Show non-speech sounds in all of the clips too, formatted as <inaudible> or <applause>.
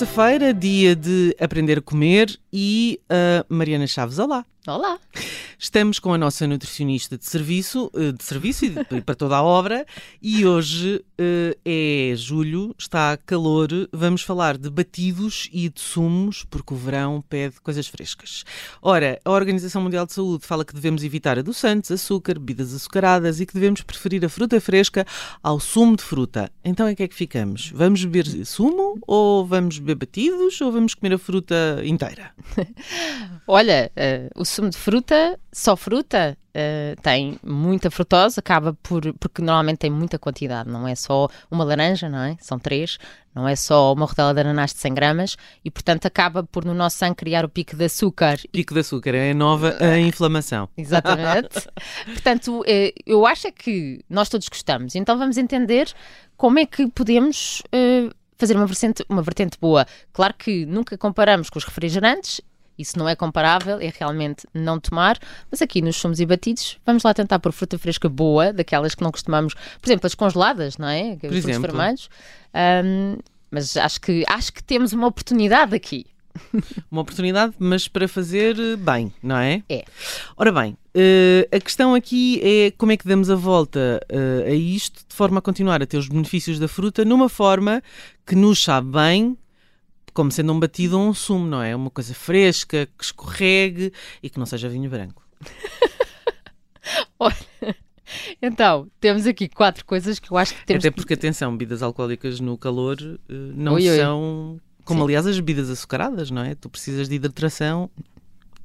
terça-feira, dia de aprender a comer e a Mariana Chaves, olá. Olá. Estamos com a nossa nutricionista de serviço, eh, de serviço e para toda a obra, e hoje uh, é julho, está calor, vamos falar de batidos e de sumos, porque o verão pede coisas frescas. Ora, a Organização Mundial de Saúde fala que devemos evitar adoçantes, açúcar, bebidas açucaradas e que devemos preferir a fruta fresca ao sumo de fruta. Então em que é que ficamos? Vamos beber sumo ou vamos beber batidos ou vamos comer a fruta inteira? <laughs> Olha, uh, o sumo de fruta, só fruta, uh, tem muita frutose, acaba por. porque normalmente tem muita quantidade, não é só uma laranja, não é? São três, não é só uma rodela de ananás de 100 gramas e, portanto, acaba por no nosso sangue criar o pico de açúcar. Pico de açúcar, é a nova a inflamação. <laughs> Exatamente. portanto, eh, eu acho é que nós todos gostamos, então vamos entender como é que podemos. Uh, fazer uma vertente, uma vertente boa. Claro que nunca comparamos com os refrigerantes isso não é comparável, é realmente não tomar. Mas aqui nos sumos e batidos, vamos lá tentar pôr fruta fresca boa, daquelas que não costumamos, por exemplo, as congeladas, não é? Por Frutos exemplo. vermelhos. Um, mas acho que, acho que temos uma oportunidade aqui. <laughs> Uma oportunidade, mas para fazer bem, não é? É. Ora bem, uh, a questão aqui é como é que damos a volta uh, a isto de forma a continuar a ter os benefícios da fruta numa forma que nos sabe bem, como sendo um batido ou um sumo, não é? Uma coisa fresca, que escorregue e que não seja vinho branco. <laughs> Olha, então, temos aqui quatro coisas que eu acho que temos... Até porque, atenção, bebidas alcoólicas no calor eh, não oi, são... Oi. Como, Sim. aliás, as bebidas açucaradas, não é? Tu precisas de hidratação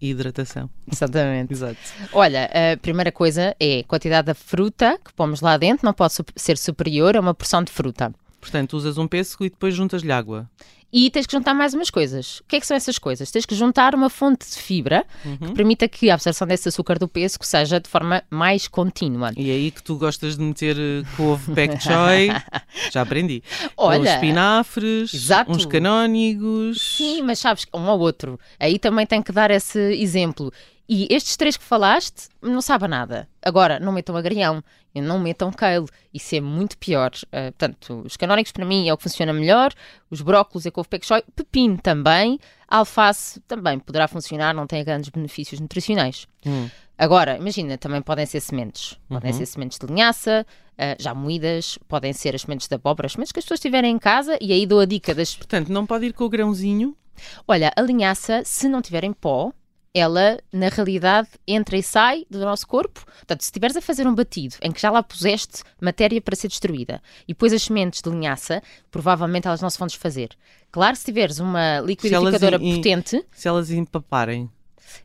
e hidratação. Exatamente. Exato. Olha, a primeira coisa é a quantidade da fruta que pomos lá dentro não pode ser superior a uma porção de fruta. Portanto, usas um pêssego e depois juntas-lhe água. E tens que juntar mais umas coisas. O que é que são essas coisas? Tens que juntar uma fonte de fibra uhum. que permita que a absorção desse açúcar do pêssego seja de forma mais contínua. E é aí que tu gostas de meter eh, couve pak choi, <laughs> já aprendi. Olha, uns espinafres, exato. uns canónigos. Sim, mas sabes, um ou outro. Aí também tem que dar esse exemplo. E estes três que falaste não sabem nada. Agora, não metam agrião, não metam kale. Isso é muito pior. Uh, portanto, os canónicos para mim é o que funciona melhor. Os brócolos é couve pek. Pepino também. alface também poderá funcionar, não tem grandes benefícios nutricionais. Hum. Agora, imagina, também podem ser sementes. Podem uhum. ser sementes de linhaça, uh, já moídas, podem ser as sementes de abóbora, as sementes que as pessoas tiverem em casa, e aí dou a dica das... Portanto, não pode ir com o grãozinho? Olha, a linhaça, se não tiver em pó, ela, na realidade, entra e sai do nosso corpo. Portanto, se estiveres a fazer um batido em que já lá puseste matéria para ser destruída e depois as sementes de linhaça, provavelmente elas não se vão desfazer. Claro, se tiveres uma liquidificadora se potente. Se elas empaparem.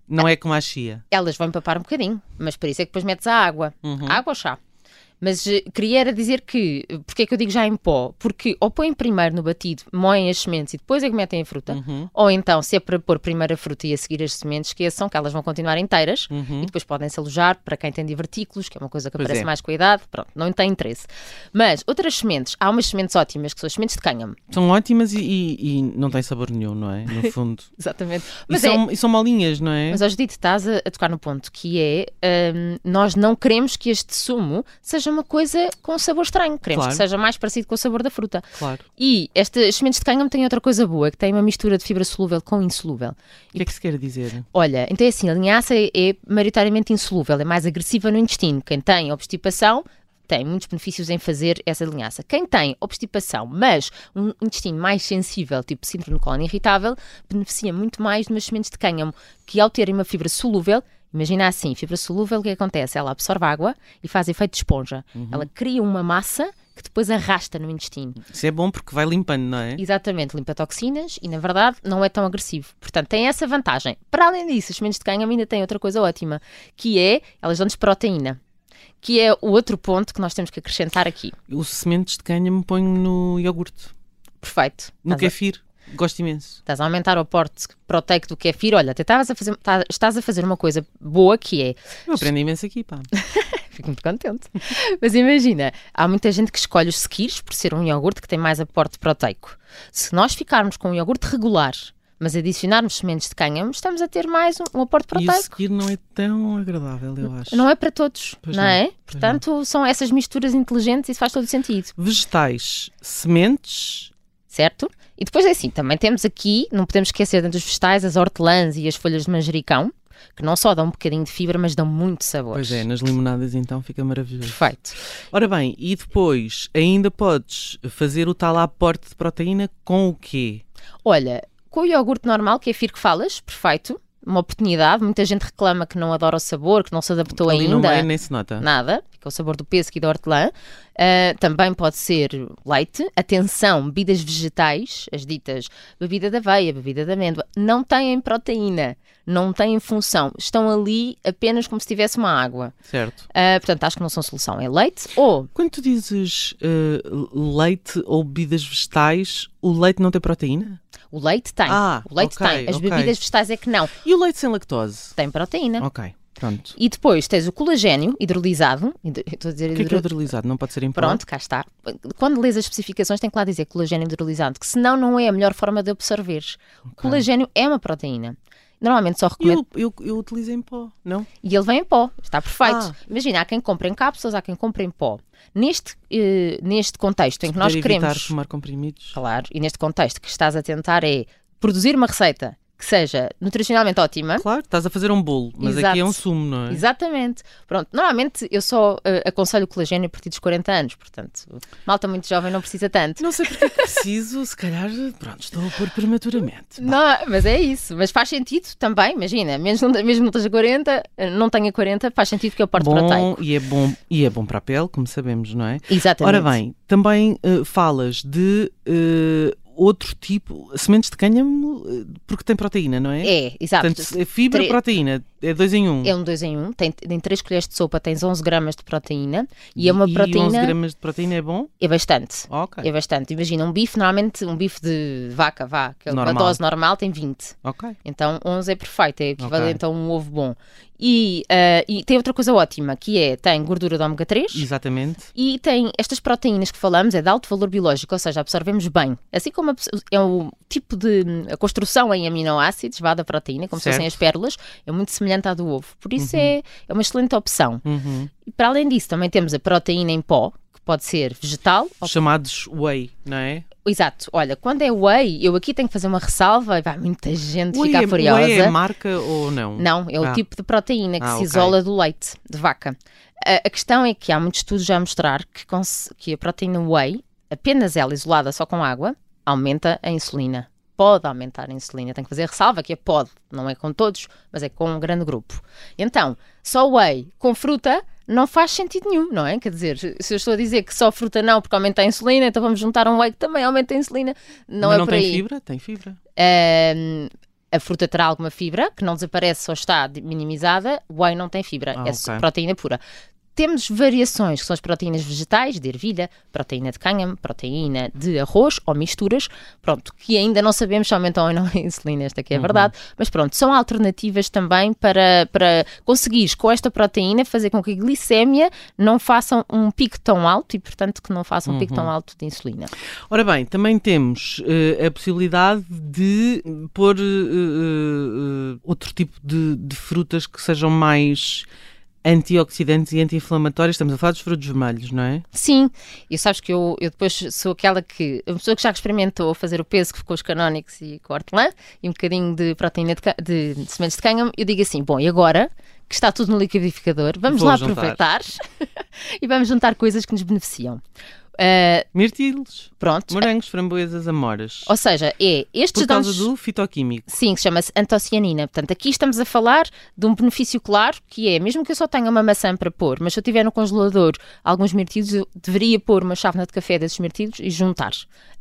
Não é como a chia. Elas vão empapar um bocadinho, mas por isso é que depois metes a água. Uhum. Água ou chá? Mas uh, queria era dizer que, porque é que eu digo já em pó? Porque ou põem primeiro no batido, moem as sementes e depois é que metem a fruta, uhum. ou então, se é para pôr primeiro a fruta e a seguir as sementes, esqueçam que elas vão continuar inteiras uhum. e depois podem-se alojar para quem tem divertículos, que é uma coisa que pois aparece é. mais com a idade, pronto, não tem interesse. Mas outras sementes, há umas sementes ótimas que são as sementes de cânhamo. São ótimas e, e, e não têm sabor nenhum, não é? No <laughs> fundo. Exatamente. Mas e, é... são, e são molinhas, não é? Mas, Judite, estás a, a, tocar no ponto que é um, nós não queremos que este sumo seja uma coisa com um sabor estranho. Queremos claro. que seja mais parecido com o sabor da fruta. Claro. E estas sementes de cânhamo têm outra coisa boa, que tem uma mistura de fibra solúvel com insolúvel. O que é que se quer dizer? Olha, então é assim, a linhaça é, é maioritariamente insolúvel, é mais agressiva no intestino. Quem tem obstipação tem muitos benefícios em fazer essa linhaça. Quem tem obstipação, mas um intestino mais sensível, tipo síndrome de cólon irritável, beneficia muito mais de umas sementes de cânhamo, que ao terem uma fibra solúvel, Imagina assim, fibra solúvel, o que acontece? Ela absorve água e faz efeito de esponja. Uhum. Ela cria uma massa que depois arrasta no intestino. Isso é bom porque vai limpando, não é? Exatamente, limpa toxinas e, na verdade, não é tão agressivo. Portanto, tem essa vantagem. Para além disso, as sementes de cânhamo ainda têm outra coisa ótima, que é, elas dão-nos proteína. Que é o outro ponto que nós temos que acrescentar aqui. Os sementes de cânhamo ponho no iogurte. Perfeito. No kefir. Gosto imenso. Estás a aumentar o aporte proteico do kefir. Olha, até a fazer, tá, estás a fazer uma coisa boa que é. Eu aprendi imenso aqui, pá. <laughs> Fico muito contente. Mas imagina, há muita gente que escolhe os skirs por ser um iogurte que tem mais aporte proteico. Se nós ficarmos com um iogurte regular, mas adicionarmos sementes de cânhamo, estamos a ter mais um, um aporte proteico. E o seguir não é tão agradável, eu acho. Não é para todos, não, não, é? Portanto, não. são essas misturas inteligentes e isso faz todo sentido. Vegetais, sementes certo? E depois é assim, também temos aqui, não podemos esquecer dentro dos vegetais, as hortelãs e as folhas de manjericão, que não só dão um bocadinho de fibra, mas dão muito sabor. Pois é, nas limonadas então fica maravilhoso. Perfeito. Ora bem, e depois ainda podes fazer o tal aporte de proteína com o quê? Olha, com o iogurte normal, que é fir que falas, perfeito. Uma oportunidade. Muita gente reclama que não adora o sabor, que não se adaptou Ali ainda. meio nem se nota. Nada, fica o sabor do pêssego e da hortelã. Ah, também pode ser leite. Atenção, bebidas vegetais, as ditas bebida de aveia, bebida de amêndoa, não têm proteína, não têm função. Estão ali apenas como se tivesse uma água. Certo. Ah, portanto, acho que não são solução. É leite ou Quando tu dizes eh, leite ou bebidas vegetais, o leite não tem proteína? o leite tem. Ah, o leite ok, tem. As ok. bebidas vegetais é que não. E o leite sem lactose? Tem proteína. Ok, pronto. E depois tens o colagênio hidrolisado. Hidro- Estou a dizer O que é que é hidro- hidrolisado? Não pode ser em pó? Pronto, cá está. Quando lês as especificações, tem que lá dizer colagênio hidrolisado, que senão não é a melhor forma de absorver. O colagênio é uma proteína. Normalmente só recomendo. Eu, eu, eu utilizo em pó, não? E ele vem em pó, está perfeito. Ah. Imagina, há quem compra em cápsulas, há quem compra em pó. Neste, eh, neste contexto em que nós queremos. evitar tomar comprimidos. Claro, e neste contexto que estás a tentar é produzir uma receita que seja nutricionalmente ótima. Claro, estás a fazer um bolo, mas Exato. aqui é um sumo, não é? Exatamente. Pronto, normalmente eu só eh, aconselho o colagênio a partir dos 40 anos, portanto, malta muito jovem não precisa tanto. Não sei porque é que preciso, se calhar, pronto, estou a pôr prematuramente. Não, mas é isso. Mas faz sentido também, imagina, mesmo <laughs> mesmo não esteja 40, eh, não tenha 40, faz sentido que eu porte Bom, proteico. e é bom e é bom para a pele, como sabemos, não é? Exatamente. Ora bem, também eh, falas de eh, outro tipo, sementes de cânhamo, eh, porque tem proteína, não é? É, exato. Portanto, fibra Tre- proteína, é dois em um. É um 2 em 1, um. tem, em 3 colheres de sopa tens 11 gramas de proteína e é uma E proteína. 11 gramas de proteína é bom? É bastante. Ok, É bastante. Imagina, um bife, normalmente, um bife de vaca, vá, que é uma dose normal tem 20. ok. Então 11 é perfeito, é equivalente a um ovo bom. E, ah, e tem outra coisa ótima, que é, tem gordura de ômega 3 Exatamente. e tem estas proteínas que falamos, é de alto valor biológico, ou seja, absorvemos bem. Assim como a é o tipo de a construção em aminoácidos, vá da proteína, como se Certo. fossem as pérolas, é muito semelhante à do ovo. Por isso é, é uma excelente opção. Uhum. E para além disso, também temos a proteína em pó, que pode ser vegetal ou Chamados whey, não é? Exato, olha, quando é whey, eu aqui tenho que fazer uma ressalva e vai muita gente Whey ficar é, furiosa. whey é marca ou não? Não, é o Ah. tipo de proteína que Ah, se ok. isola do leite de vaca. A, a questão é que há muitos estudos já a mostrar que, que a proteína whey, apenas ela isolada só com água, aumenta a insulina. Pode aumentar a insulina. Tem que fazer ressalva que é pode, não é com todos, mas é com um grande grupo. Então, só whey com fruta não faz sentido nenhum, não é? Quer dizer, se eu estou a dizer que só fruta não porque aumenta a insulina, então vamos juntar um whey que também aumenta a insulina. Não Mas é não por tem aí. fibra? Tem fibra. A fruta terá alguma fibra, que não desaparece ou está minimizada. O whey não tem fibra, Ah, é só ok. proteína pura. Temos variações, que são as proteínas vegetais, de ervilha, proteína de cânhamo, proteína de arroz ou misturas, pronto, que ainda não sabemos se aumentam ou não a insulina, esta que é a verdade, mas pronto, são alternativas também para, para conseguires com esta proteína fazer com que a glicémia não faça um pico tão alto e, portanto, que não faça um pico tão alto de insulina. Ora bem, também temos eh, a possibilidade de pôr eh, eh, outro tipo de, de frutas que sejam mais antioxidantes e anti-inflamatórias. Estamos a falar dos frutos vermelhos, não é? Sim, e sabes que eu, eu depois sou aquela que, a pessoa que já experimentou fazer o peso com os canónicos e com a hortelã e um bocadinho de proteína de, de, de sementes de cânhamo, eu digo assim, bom, e agora que está tudo no liquidificador, vamos Vou lá juntar. aproveitar <laughs> e vamos juntar coisas que nos beneficiam. Ah, Mirtilos, pronto, morangos, framboesas, amoras. ou seja, é estes Por causa dão-nos- do fitoquímico. Sim, que chama-se antocianina. Portanto, aqui estamos a falar de um benefício claro, que é, mesmo que eu só tenha uma maçã para pôr, mas se eu tiver no congelador alguns mirtilos, eu deveria pôr uma chávena de café desses mirtilos e juntar.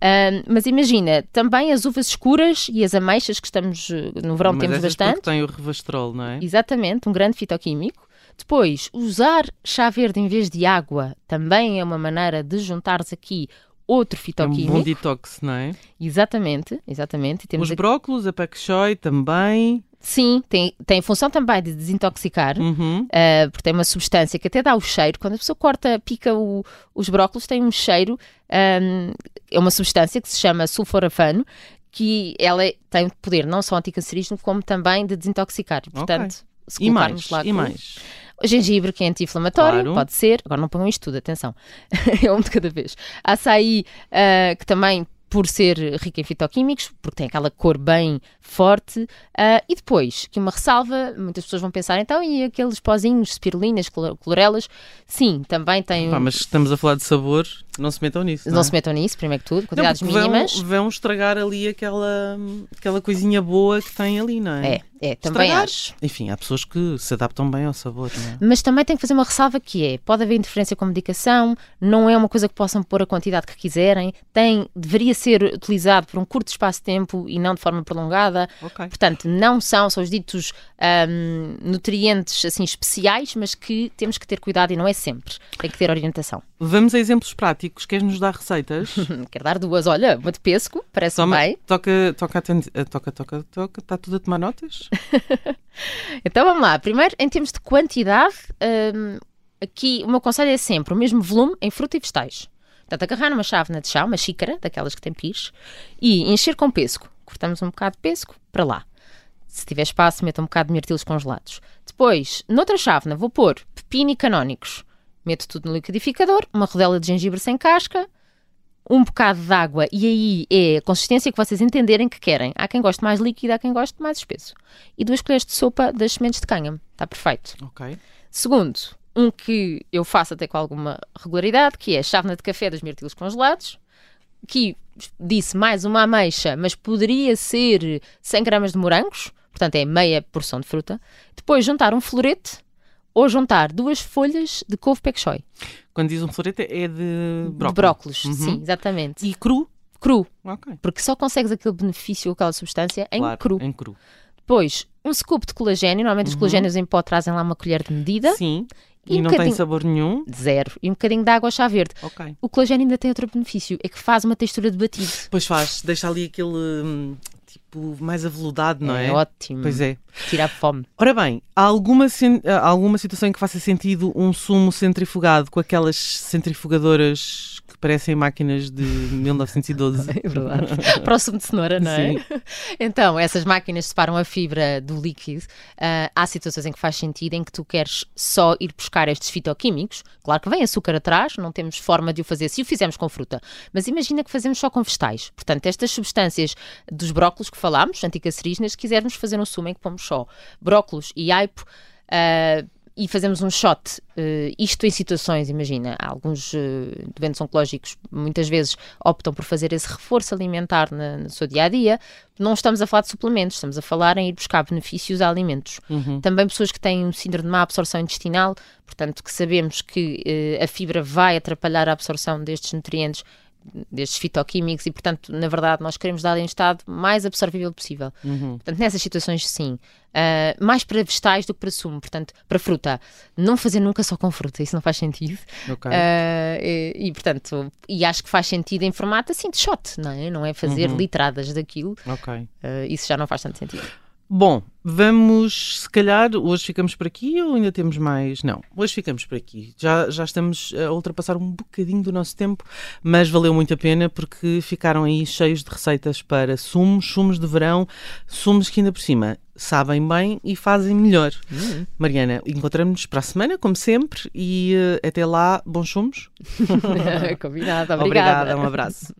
Ahm, mas imagina, também as uvas escuras e as ameixas, que estamos eh, no verão Mas temos bastante. tem o revastrol, não é? Exatamente, um grande fitoquímico. Depois, usar chá verde em vez de água também é uma maneira de juntares aqui outro É um fitoquímico. bom detox, não é? Exatamente, exatamente. E temos Os aqui- brócolos, a pak choi também. Sim, tem, tem função também de desintoxicar. Uhum. Uh, porque tem uma substância que até dá o cheiro. Quando a pessoa corta, pica o- os brócolos, tem um cheiro. um, é uma substância que se chama sulforafano, que ela é- tem poder não só anticancerígeno, como também de desintoxicar. E, Portanto, se E colocarmos mais, lá e mais. Gengibre, que é anti-inflamatório, Claro. pode ser. Agora não ponham isto tudo, atenção. <laughs> é um de cada vez. Açaí, uh, que também por ser rica em fitoquímicos, porque tem aquela cor bem forte. Uh, e depois, que uma ressalva, muitas pessoas vão pensar, então, e aqueles pozinhos, spirulinas, clorelas? Sim, também tem. Pá, mas estamos a falar de sabor, não se metam nisso. Não, não é? se metam nisso, primeiro que tudo, quantidades não, mínimas. Vão, vão estragar ali aquela, aquela coisinha boa que tem ali, não é? É, é, também Estragar. acho. Enfim, há pessoas que se adaptam bem ao sabor, não é? Mas também tem que fazer uma ressalva que é, pode haver interferência com medicação, não é uma coisa que possam pôr a quantidade que quiserem, tem, deveria ser utilizado por um curto espaço de tempo e não de forma prolongada. Ok. Portanto, não são, são os ditos hum, nutrientes assim especiais, mas que temos que ter cuidado e não é sempre. Tem que ter orientação. Vamos a exemplos práticos. Queres-nos dar receitas? <laughs> Quero dar duas. Olha, uma de pesco, parece Toma, bem. toca, toca, eh, toca, toca, toca. Está tudo a tomar notas? <laughs> Então vamos lá. Primeiro, em termos de quantidade, hum, aqui o meu conselho é sempre o mesmo volume em fruta e vegetais. Portanto, agarrar numa chávena de chá, uma xícara, daquelas que tem pires, e encher com pesco. Cortamos um bocado de pesco para lá. Se tiver espaço, meta um bocado de mirtilos congelados. Depois, noutra chávena, vou pôr pepino e canónicos. Meto tudo no liquidificador, uma rodela de gengibre sem casca, um bocado de água, e aí é a consistência que vocês entenderem que querem. Há quem goste mais líquido, há quem goste mais espesso. E duas colheres de sopa das sementes de cânhamo. Está perfeito. Ok. Segundo, um que eu faço até com alguma regularidade, que é a chávena de café dos mirtilos congelados, que disse mais uma ameixa, mas poderia ser 100 gramas de morangos, portanto é meia porção de fruta. Depois juntar um florete ou juntar duas folhas de couve pek choi, Quando diz um florete é de de brócolis. brócolis, Uhum. sim, exatamente. E cru? Cru, Ok. porque só consegues aquele benefício, aquela substância em claro, cru. Em cru. Depois, um scoop de colagênio, normalmente os Uhum. colagénios em pó trazem lá uma colher de medida, Sim. E E, um não tem sabor nenhum. zero, e um bocadinho de água ao chá verde. Ok. O colagênio ainda tem outro benefício, é que faz uma textura de batido. Pois faz, deixa ali aquele hum, tipo mais aveludado, não é? ótimo. Pois é. Tira a fome. Ora bem, há alguma, há alguma situação em que faça sentido um sumo centrifugado com aquelas centrifugadoras que parecem máquinas de <laughs> 1912? É verdade. Próximo de cenoura, não é? Sim. <laughs> Então, essas máquinas separam a fibra do líquido. Ah, há situações em que faz sentido em que tu queres só ir buscar estes fitoquímicos. Claro que vem açúcar atrás, não temos forma de o fazer se o fizermos com fruta. Mas imagina que fazemos só com vegetais. Portanto, estas substâncias dos brócolos que falámos, anticancerígenas, se quisermos fazer um sumo em que pomos só brócolos e aipo. ah, e fazemos um shot, eh, isto em situações, imagina, alguns eh, doentes oncológicos muitas vezes optam por fazer esse reforço alimentar na- no seu dia a dia. Não estamos a falar de suplementos, estamos a falar em ir buscar benefícios a alimentos. Uhum. Também pessoas que têm um síndrome de má absorção intestinal, portanto, que sabemos que eh, a fibra vai atrapalhar a absorção destes nutrientes, destes fitoquímicos, e, portanto, na verdade, nós queremos dar em estado mais absorvível possível. Uhum. Portanto, nessas situações, sim. Ah, mais para vegetais do que para sumo. Portanto, para fruta. Não fazer nunca só com fruta, isso não faz sentido. Ok. Ah, e, e, portanto, e acho que faz sentido em formato assim de shot, não é? Não é fazer Uhum. litradas daquilo. Ok. Ah, isso já não faz tanto sentido. Bom, vamos, se calhar, hoje ficamos por aqui ou ainda temos mais? Não, hoje ficamos por aqui. Já, já estamos a ultrapassar um bocadinho do nosso tempo, mas valeu muito a pena porque ficaram aí cheios de receitas para sumos, sumos de verão, sumos que ainda por cima sabem bem e fazem melhor. Mariana, encontramos-nos para a semana, como sempre, e eh, até lá, bons sumos. <laughs> <laughs> Combinado, obrigada. Obrigada, um abraço.